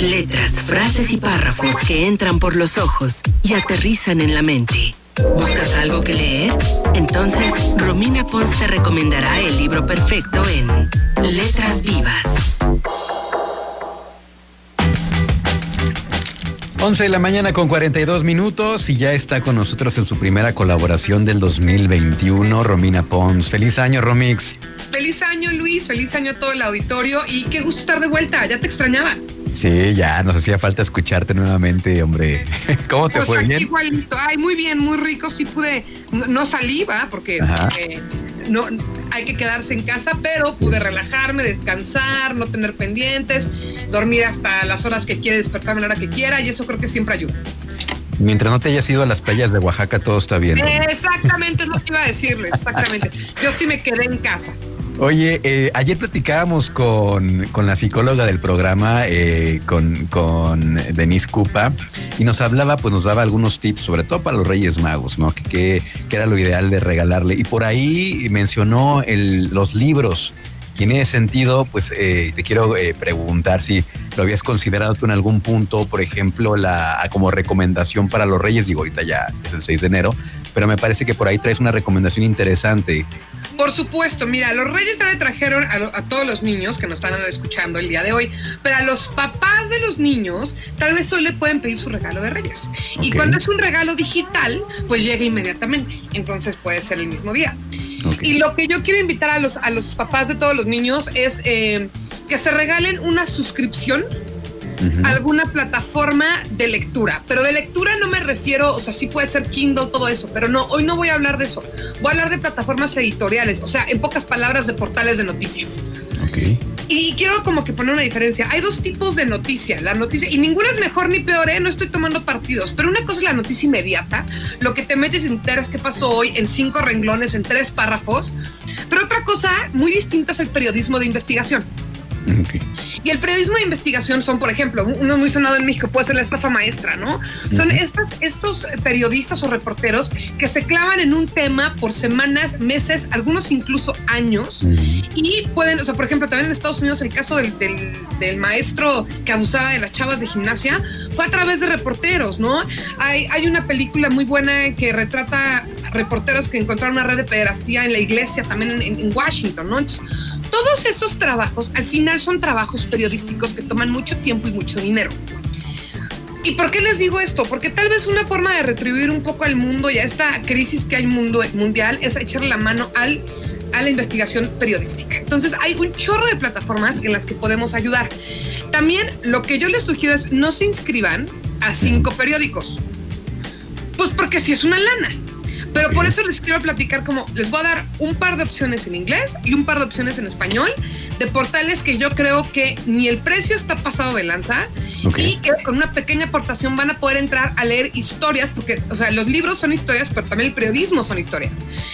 Letras, frases y párrafos que entran por los ojos y aterrizan en la mente. ¿Buscas algo que leer? Entonces, Romina Pons te recomendará el libro perfecto en Letras Vivas. 11 de la mañana con 42 minutos y ya está con nosotros en su primera colaboración del 2021, Romina Pons. Feliz año, Romix. Feliz año, Luis. Feliz año a todo el auditorio y qué gusto estar de vuelta. Ya te extrañaba. Sí, ya nos hacía falta escucharte nuevamente, hombre. ¿Cómo te Pues fue? aquí ¿Bien? igualito. Ay, muy bien, muy rico. Sí pude, no, no salí, va, porque eh, no hay que quedarse en casa, pero pude relajarme, descansar, no tener pendientes, dormir hasta las horas que quiera, despertarme a la hora que quiera, y eso creo que siempre ayuda. Mientras no te hayas ido a las playas de Oaxaca, todo está bien. Exactamente, es lo que iba a decirles, exactamente. Yo sí me quedé en casa. Oye, eh, ayer platicábamos con, con la psicóloga del programa, eh, con, con Denise Cupa, y nos hablaba, pues nos daba algunos tips, sobre todo para los Reyes Magos, ¿no? Que, que, era lo ideal de regalarle. Y por ahí mencionó los libros. Y en ese sentido, pues eh, te quiero eh, preguntar si lo habías considerado tú en algún punto, por ejemplo, la como recomendación para los Reyes. Digo, ahorita ya es el 6 de enero, pero me parece que por ahí traes una recomendación interesante. Por supuesto, mira, los reyes ya le trajeron a, lo- a todos los niños que nos están escuchando el día de hoy, pero a los papás de los niños tal vez solo le pueden pedir su regalo de reyes. Y cuando es un regalo digital, pues llega inmediatamente. Entonces puede ser el mismo día. Y lo que yo quiero invitar a los, a los papás de todos los niños es eh, que se regalen una suscripción Alguna plataforma de lectura. Pero de lectura no me refiero, o sea, sí puede ser Kindle, todo eso, pero no, hoy no voy a hablar de eso. Voy a hablar de plataformas editoriales, o sea, en pocas palabras, de portales de noticias. Ok. Y quiero como que poner una diferencia. Hay dos tipos de noticia. La noticia, y ninguna es mejor ni peor, ¿eh? No estoy tomando partidos. Pero una cosa es la noticia inmediata, lo que te metes y enteras qué pasó hoy en cinco renglones, en tres párrafos. Pero otra cosa muy distinta es el periodismo de investigación. Y el periodismo de investigación son, por ejemplo, uno muy sonado en México puede ser la estafa maestra, ¿no? Son estas, estos periodistas o reporteros que se clavan en un tema por semanas, meses, algunos incluso años. Y pueden, o sea, por ejemplo, también en Estados Unidos el caso del, del- del maestro que abusaba de las chavas de gimnasia fue a través de reporteros, ¿no? Hay, hay una película muy buena que retrata reporteros que encontraron una red de pederastía en la iglesia, también en, en- en Washington, ¿no? Entonces, todos estos trabajos al final son trabajos periodísticos que toman mucho tiempo y mucho dinero. ¿Y por qué les digo esto? Porque tal vez una forma de retribuir un poco al mundo y a esta crisis que hay mundo, mundial es echarle la mano al, a la investigación periodística. Entonces hay un chorro de plataformas en las que podemos ayudar. También lo que yo les sugiero es no se inscriban a cinco periódicos. Pues porque si es una lana. Pero por eso les quiero platicar como les voy a dar un par de opciones en inglés y un par de opciones en español de portales que yo creo que ni el precio está pasado de lanza y que con una pequeña aportación van a poder entrar a leer historias, porque, o sea, los libros son historias, pero también el periodismo son historias.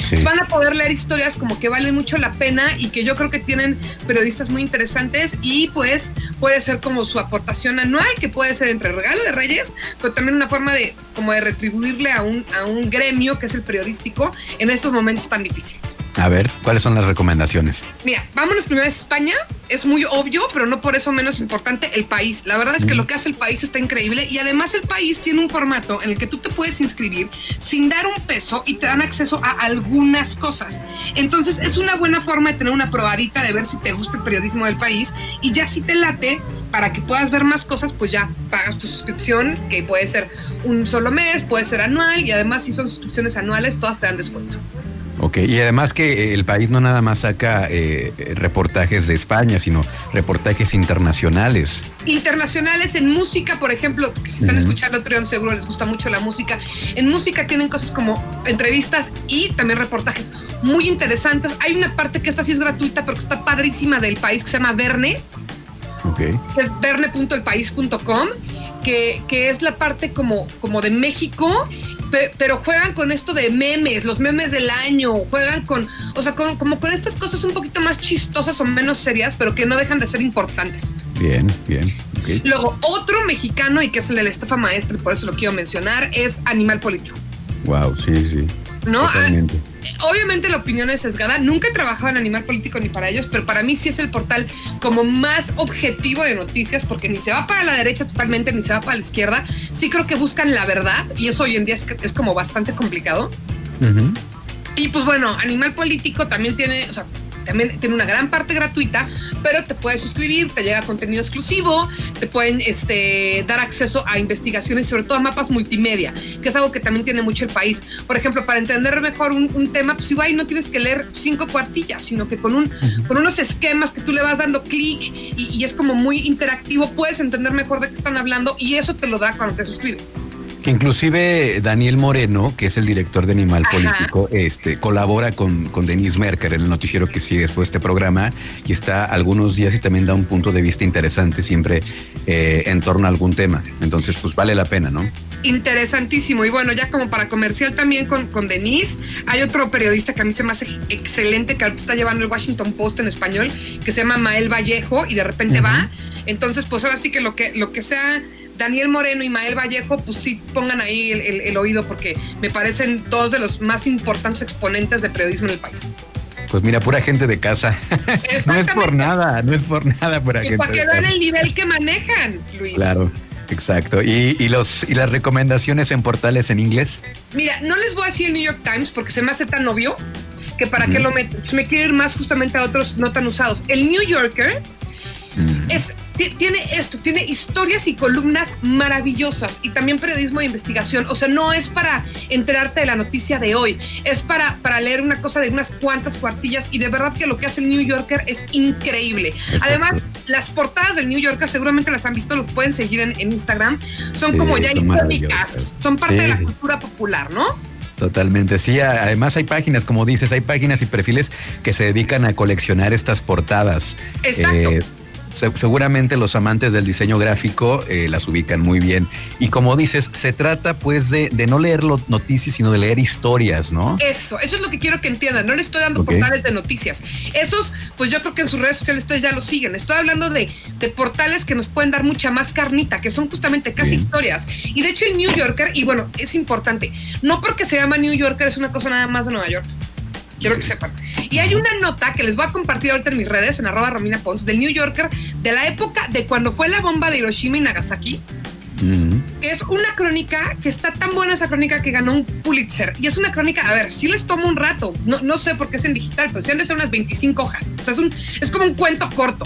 Sí. Van a poder leer historias como que valen mucho la pena y que yo creo que tienen periodistas muy interesantes y pues puede ser como su aportación anual, que puede ser entre regalo de Reyes, pero también una forma de como de retribuirle a un, a un gremio que es el periodístico en estos momentos tan difíciles. A ver, ¿cuáles son las recomendaciones? Mira, vámonos primero a España. Es muy obvio, pero no por eso menos importante, el país. La verdad es que lo que hace el país está increíble y además el país tiene un formato en el que tú te puedes inscribir sin dar un peso y te dan acceso a algunas cosas. Entonces es una buena forma de tener una probadita de ver si te gusta el periodismo del país y ya si te late para que puedas ver más cosas, pues ya pagas tu suscripción, que puede ser un solo mes, puede ser anual y además si son suscripciones anuales, todas te dan descuento. Ok, y además que eh, el país no nada más saca eh, reportajes de España, sino reportajes internacionales. internacionales en música, por ejemplo, que si están Ujú. escuchando Trión seguro les gusta mucho la música. En música tienen cosas como entrevistas y también reportajes muy interesantes. Hay una parte que esta sí es gratuita, pero que está padrísima del país que se llama Verne, Ok. es verne.elpaís.com, que, que es la parte como, como de México, pe- pero juegan con esto de memes, los memes del año, juegan con, o sea, con- como con estas cosas un poquito más chistosas o menos serias, pero que no dejan de ser importantes. Bien, bien. Luego, otro mexicano, y que es el de la estafa maestra, y por eso lo quiero mencionar, es Animal Político. Wow, sí, sí. ¿No? Ah, obviamente la opinión es sesgada. Nunca he trabajado en Animal Político ni para ellos, pero para mí sí es el portal como más objetivo de noticias, porque ni se va para la derecha totalmente, ni se va para la izquierda. Sí creo que buscan la verdad y eso hoy en día es, como bastante complicado. Y pues bueno, Animal Político también tiene, o sea, también tiene una gran parte gratuita, pero te puedes suscribir, te llega contenido exclusivo, te pueden este, dar acceso a investigaciones, sobre todo a mapas multimedia, que es algo que también tiene mucho el país. Por ejemplo, para entender mejor un, tema, pues igual no tienes que leer cinco cuartillas, sino que con, un, con unos esquemas que tú le vas dando clic y, y es como muy interactivo, puedes entender mejor de qué están hablando y eso te lo da cuando te suscribes que inclusive Daniel Moreno, que es el director de Animal Político, este, colabora con, con Denise Merker en el noticiero que sigue después de este programa y está algunos días y también da un punto de vista interesante siempre eh, en torno a algún tema. Entonces, pues vale la pena, ¿no? Interesantísimo. Y bueno, ya como para comercial también con, con Denise, hay otro periodista que a mí se me hace excelente, que ahorita está llevando el Washington Post en español, que se llama Mael Vallejo y de repente va. Entonces, pues ahora sí que lo que, lo que sea Daniel Moreno y Mael Vallejo, pues sí pongan ahí el, oído porque me parecen dos de los más importantes exponentes de periodismo en el país. Pues mira, pura gente de casa. no es por nada, no es por nada pura pues gente. Para que vean el nivel que manejan, Luis. Claro. Exacto. ¿Y, los, ¿Y las recomendaciones en portales en inglés? Mira, no les voy a decir el New York Times porque se me hace tan obvio que para qué lo meto. Me quiero ir más justamente a otros no tan usados. El New Yorker es tiene esto, tiene historias y columnas maravillosas y también periodismo de investigación. O sea, no es para enterarte de la noticia de hoy, es para, para leer una cosa de unas cuantas cuartillas y de verdad que lo que hace el New Yorker es increíble. Además, las portadas del New Yorker seguramente las han visto, los pueden seguir en, Instagram, son como ya icónicas, son parte de la cultura popular, ¿no? Totalmente, sí. Además hay páginas, como dices, hay páginas y perfiles que se dedican a coleccionar estas portadas. Exacto. Eh, seguramente los amantes del diseño gráfico eh, las ubican muy bien. Y como dices, se trata pues de, no leer noticias, sino de leer historias, ¿no? Eso, eso es lo que quiero que entiendan. No le estoy dando portales de noticias. Esos, pues yo creo que en sus redes sociales ustedes ya lo siguen. Estoy hablando de, portales que nos pueden dar mucha más carnita, que son justamente casi historias. Y de hecho el New Yorker, y bueno, es importante, no porque se llama New Yorker es una cosa nada más de Nueva York quiero que sepan. Y hay una nota que les voy a compartir ahorita en mis redes, en arroba Romina Pons, del New Yorker, de la época de cuando fue la bomba de Hiroshima y Nagasaki. Que es una crónica que está tan buena esa crónica que ganó un Pulitzer. Y es una crónica, a ver, si les tomo un rato, no, no sé por qué es en digital, pero si han de ser unas 25 hojas. O sea, es, un, es como un cuento corto.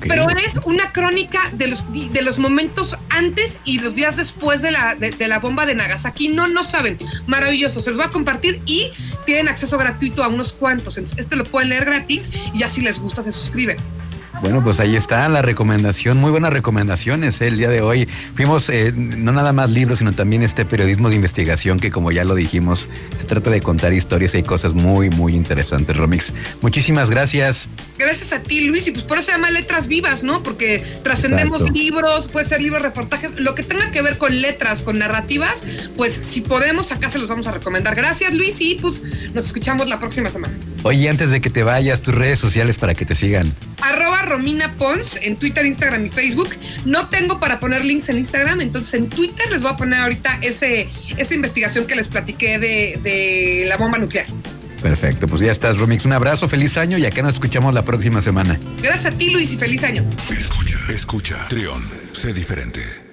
Pero es una crónica de los, de los momentos antes y los días después de la, de, la bomba de Nagasaki. No, no saben. Maravilloso. Se los voy a compartir y tienen acceso gratuito a unos cuantos. este lo pueden leer gratis y ya si les gusta se suscriben. Bueno, pues ahí está la recomendación, muy buenas recomendaciones ¿eh? el día de hoy. Fuimos eh, no nada más libros, sino también este periodismo de investigación que como ya lo dijimos, se trata de contar historias y hay cosas muy, muy interesantes, Romix. Muchísimas gracias. Gracias a ti, Luis, y pues por eso se llama Letras Vivas, ¿no? Porque trascendemos libros, puede ser libros, reportajes, lo que tenga que ver con letras, con narrativas, pues si podemos, acá se los vamos a recomendar. Gracias, Luis, y pues nos escuchamos la próxima semana. Oye, antes de que te vayas, tus redes sociales para que te sigan. Arroba Romina Pons en Twitter, Instagram y Facebook. No tengo para poner links en Instagram, entonces en Twitter les voy a poner ahorita ese, esa investigación que les platiqué de, de la bomba nuclear. Perfecto, pues ya estás, Romix. Un abrazo, feliz año y acá nos escuchamos la próxima semana. Gracias a ti, Luis, y feliz año. Escucha, escucha. Trión, sé diferente.